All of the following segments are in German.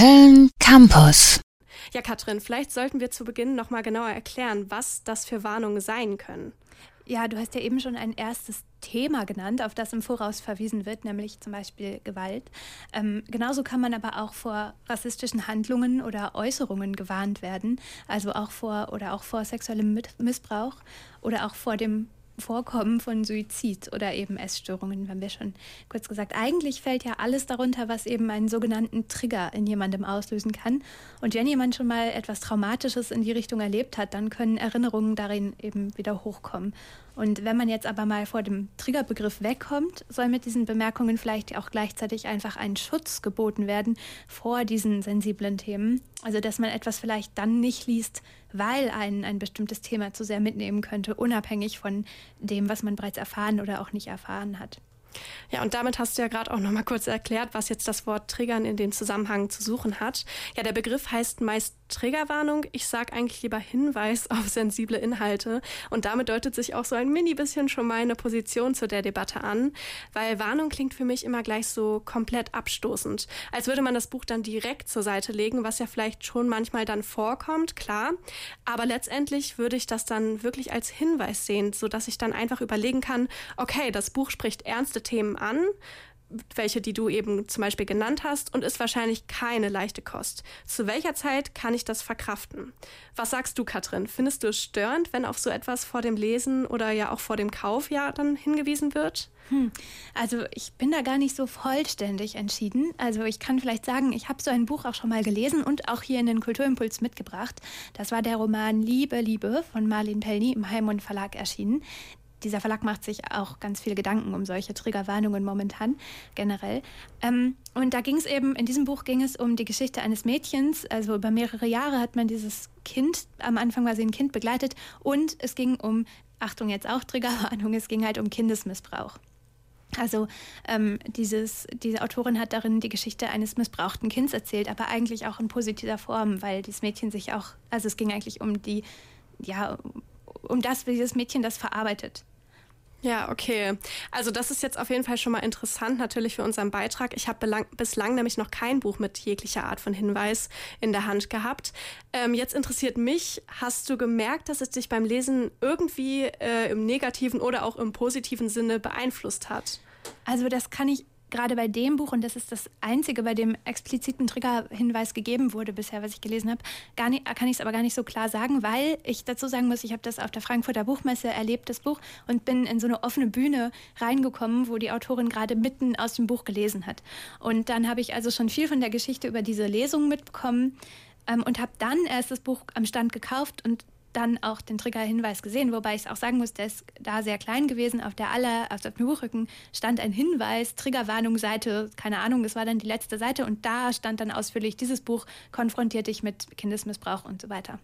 Köln Campus. Ja, Katrin, vielleicht sollten wir zu Beginn noch mal genauer erklären, was das für Warnungen sein können. Ja, du hast ja eben schon ein erstes Thema genannt, auf das im Voraus verwiesen wird, nämlich zum Beispiel Gewalt. Ähm, genauso kann man aber auch vor rassistischen Handlungen oder Äußerungen gewarnt werden, also auch vor oder auch vor sexuellem Missbrauch oder auch vor dem Vorkommen von Suizid oder eben Essstörungen, haben wir schon kurz gesagt. Eigentlich fällt ja alles darunter, was eben einen sogenannten Trigger in jemandem auslösen kann. Und wenn jemand schon mal etwas Traumatisches in die Richtung erlebt hat, dann können Erinnerungen darin eben wieder hochkommen. Und wenn man jetzt aber mal vor dem Triggerbegriff wegkommt, soll mit diesen Bemerkungen vielleicht auch gleichzeitig einfach ein Schutz geboten werden vor diesen sensiblen Themen. Also dass man etwas vielleicht dann nicht liest, weil einen ein bestimmtes Thema zu sehr mitnehmen könnte, unabhängig von dem, was man bereits erfahren oder auch nicht erfahren hat. Ja, und damit hast du ja gerade auch noch mal kurz erklärt, was jetzt das Wort Triggern in dem Zusammenhang zu suchen hat. Ja, der Begriff heißt meist Triggerwarnung. Ich sage eigentlich lieber Hinweis auf sensible Inhalte. Und damit deutet sich auch so ein mini bisschen schon meine Position zu der Debatte an, weil Warnung klingt für mich immer gleich so komplett abstoßend. Als würde man das Buch dann direkt zur Seite legen, was ja vielleicht schon manchmal dann vorkommt, klar. Aber letztendlich würde ich das dann wirklich als Hinweis sehen, sodass ich dann einfach überlegen kann, okay, das Buch spricht ernste Themen an, welche, die du eben zum Beispiel genannt hast, und ist wahrscheinlich keine leichte Kost. Zu welcher Zeit kann ich das verkraften? Was sagst du, Katrin? Findest du es störend, wenn auf so etwas vor dem Lesen oder ja auch vor dem Kauf ja dann hingewiesen wird? Hm. Also ich bin da gar nicht so vollständig entschieden. Also ich kann vielleicht sagen, ich habe so ein Buch auch schon mal gelesen und auch hier in den Kulturimpuls mitgebracht. Das war der Roman Liebe, Liebe von Marlene Pellny im Heimund Verlag erschienen dieser Verlag macht sich auch ganz viele Gedanken um solche Triggerwarnungen momentan generell. Ähm, und da ging es eben, in diesem Buch ging es um die Geschichte eines Mädchens. Also über mehrere Jahre hat man dieses Kind, am Anfang war sie ein Kind begleitet und es ging um, Achtung jetzt auch Triggerwarnung, es ging halt um Kindesmissbrauch. Also ähm, dieses, diese Autorin hat darin die Geschichte eines missbrauchten Kindes erzählt, aber eigentlich auch in positiver Form, weil dieses Mädchen sich auch, also es ging eigentlich um die, ja, um das, wie dieses Mädchen das verarbeitet. Ja, okay. Also das ist jetzt auf jeden Fall schon mal interessant natürlich für unseren Beitrag. Ich habe bislang nämlich noch kein Buch mit jeglicher Art von Hinweis in der Hand gehabt. Ähm, jetzt interessiert mich, hast du gemerkt, dass es dich beim Lesen irgendwie äh, im negativen oder auch im positiven Sinne beeinflusst hat? Also das kann ich gerade bei dem Buch, und das ist das einzige, bei dem expliziten Triggerhinweis gegeben wurde bisher, was ich gelesen habe, kann ich es aber gar nicht so klar sagen, weil ich dazu sagen muss, ich habe das auf der Frankfurter Buchmesse erlebt, das Buch, und bin in so eine offene Bühne reingekommen, wo die Autorin gerade mitten aus dem Buch gelesen hat. Und dann habe ich also schon viel von der Geschichte über diese Lesung mitbekommen ähm, und habe dann erst das Buch am Stand gekauft und dann auch den Triggerhinweis gesehen, wobei ich auch sagen muss, der ist da sehr klein gewesen. Auf der aller, auf dem Buchrücken stand ein Hinweis, Triggerwarnung, Seite, keine Ahnung, es war dann die letzte Seite und da stand dann ausführlich, dieses Buch konfrontiert dich mit Kindesmissbrauch und so weiter.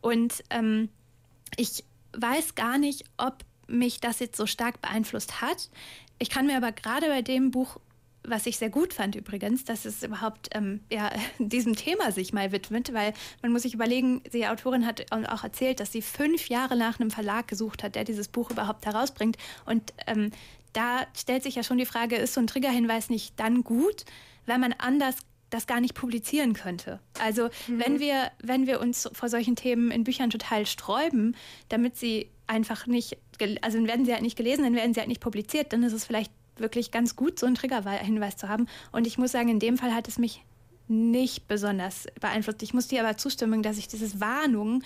Und ähm, ich weiß gar nicht, ob mich das jetzt so stark beeinflusst hat. Ich kann mir aber gerade bei dem Buch was ich sehr gut fand übrigens, dass es überhaupt ähm, ja, diesem Thema sich mal widmet, weil man muss sich überlegen, die Autorin hat auch erzählt, dass sie fünf Jahre nach einem Verlag gesucht hat, der dieses Buch überhaupt herausbringt. Und ähm, da stellt sich ja schon die Frage, ist so ein Triggerhinweis nicht dann gut, wenn man anders das gar nicht publizieren könnte. Also mhm. wenn wir, wenn wir uns vor solchen Themen in Büchern total sträuben, damit sie einfach nicht, also werden sie halt nicht gelesen, dann werden sie halt nicht publiziert, dann ist es vielleicht wirklich ganz gut, so einen Triggerhinweis zu haben. Und ich muss sagen, in dem Fall hat es mich nicht besonders beeinflusst. Ich muss dir aber zustimmen, dass ich dieses Warnung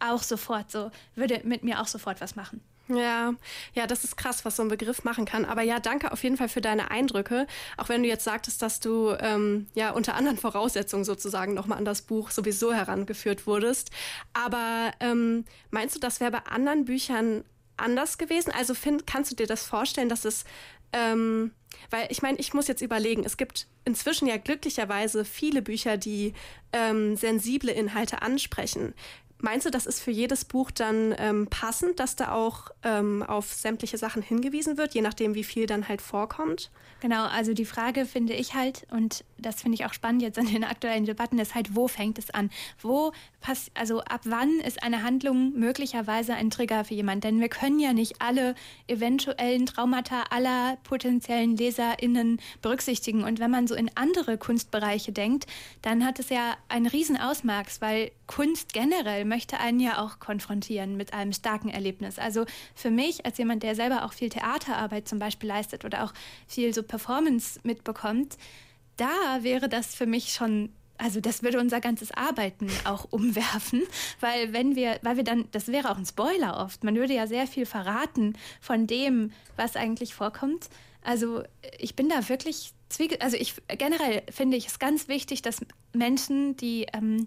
auch sofort so, würde mit mir auch sofort was machen. Ja, ja, das ist krass, was so ein Begriff machen kann. Aber ja, danke auf jeden Fall für deine Eindrücke. Auch wenn du jetzt sagtest, dass du ähm, ja unter anderen Voraussetzungen sozusagen nochmal an das Buch sowieso herangeführt wurdest. Aber ähm, meinst du, das wäre bei anderen Büchern anders gewesen? Also find, kannst du dir das vorstellen, dass es ähm, weil ich meine, ich muss jetzt überlegen, es gibt inzwischen ja glücklicherweise viele Bücher, die ähm, sensible Inhalte ansprechen. Meinst du, das ist für jedes Buch dann ähm, passend, dass da auch ähm, auf sämtliche Sachen hingewiesen wird, je nachdem, wie viel dann halt vorkommt? Genau, also die Frage finde ich halt, und das finde ich auch spannend jetzt in den aktuellen Debatten, ist halt, wo fängt es an? Wo passt, also ab wann ist eine Handlung möglicherweise ein Trigger für jemanden? Denn wir können ja nicht alle eventuellen Traumata aller potenziellen LeserInnen berücksichtigen. Und wenn man so in andere Kunstbereiche denkt, dann hat es ja einen riesen Ausmaß, weil Kunst generell möchte einen ja auch konfrontieren mit einem starken Erlebnis. Also für mich als jemand, der selber auch viel Theaterarbeit zum Beispiel leistet oder auch viel so Performance mitbekommt, da wäre das für mich schon also das würde unser ganzes Arbeiten auch umwerfen, weil wenn wir, weil wir dann, das wäre auch ein Spoiler oft, man würde ja sehr viel verraten von dem, was eigentlich vorkommt. Also ich bin da wirklich zwiege, also ich generell finde ich es ganz wichtig, dass Menschen, die ähm,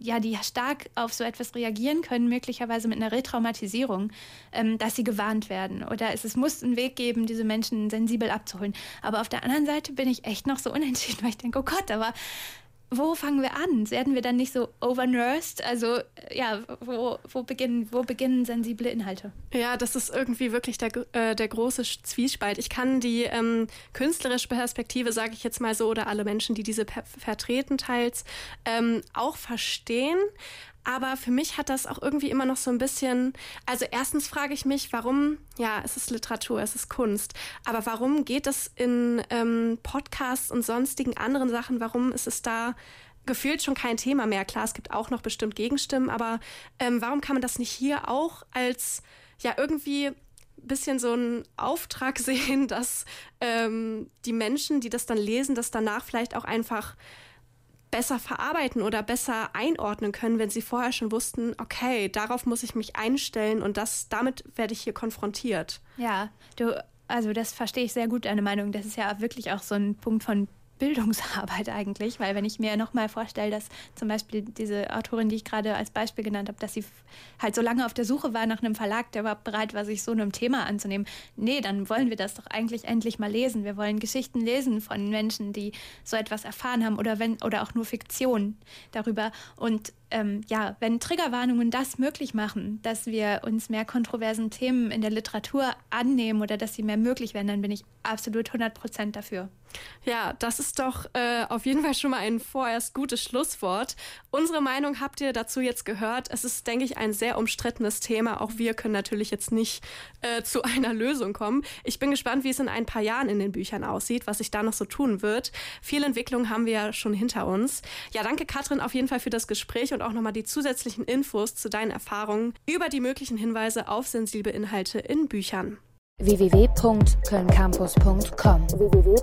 ja, die stark auf so etwas reagieren können, möglicherweise mit einer Retraumatisierung, ähm, dass sie gewarnt werden. Oder es, es muss einen Weg geben, diese Menschen sensibel abzuholen. Aber auf der anderen Seite bin ich echt noch so unentschieden, weil ich denke, oh Gott, aber wo fangen wir an? Werden wir dann nicht so overnursed? Also ja, wo, wo, beginnen, wo beginnen sensible Inhalte? Ja, das ist irgendwie wirklich der, äh, der große Zwiespalt. Ich kann die ähm, künstlerische Perspektive, sage ich jetzt mal so, oder alle Menschen, die diese vertreten teils, ähm, auch verstehen. Aber für mich hat das auch irgendwie immer noch so ein bisschen, also erstens frage ich mich, warum, ja, es ist Literatur, es ist Kunst, aber warum geht es in ähm, Podcasts und sonstigen anderen Sachen, warum ist es da gefühlt schon kein Thema mehr? Klar, es gibt auch noch bestimmt Gegenstimmen, aber ähm, warum kann man das nicht hier auch als, ja, irgendwie bisschen so einen Auftrag sehen, dass ähm, die Menschen, die das dann lesen, das danach vielleicht auch einfach besser verarbeiten oder besser einordnen können, wenn sie vorher schon wussten, okay, darauf muss ich mich einstellen und das, damit werde ich hier konfrontiert. Ja, du, also das verstehe ich sehr gut, deine Meinung. Das ist ja wirklich auch so ein Punkt von Bildungsarbeit eigentlich, weil wenn ich mir nochmal vorstelle, dass zum Beispiel diese Autorin, die ich gerade als Beispiel genannt habe, dass sie halt so lange auf der Suche war nach einem Verlag, der überhaupt bereit war, sich so einem Thema anzunehmen. Nee, dann wollen wir das doch eigentlich endlich mal lesen. Wir wollen Geschichten lesen von Menschen, die so etwas erfahren haben oder wenn oder auch nur Fiktion darüber. Und ähm, ja, wenn Triggerwarnungen das möglich machen, dass wir uns mehr kontroversen Themen in der Literatur annehmen oder dass sie mehr möglich werden, dann bin ich absolut 100 Prozent dafür. Ja, das ist doch äh, auf jeden Fall schon mal ein vorerst gutes Schlusswort. Unsere Meinung habt ihr dazu jetzt gehört. Es ist, denke ich, ein sehr umstrittenes Thema. Auch wir können natürlich jetzt nicht äh, zu einer Lösung kommen. Ich bin gespannt, wie es in ein paar Jahren in den Büchern aussieht, was sich da noch so tun wird. Viele Entwicklungen haben wir ja schon hinter uns. Ja, danke Katrin auf jeden Fall für das Gespräch und und auch nochmal die zusätzlichen Infos zu deinen Erfahrungen über die möglichen Hinweise auf sensible Inhalte in Büchern. www.kölncampus.com www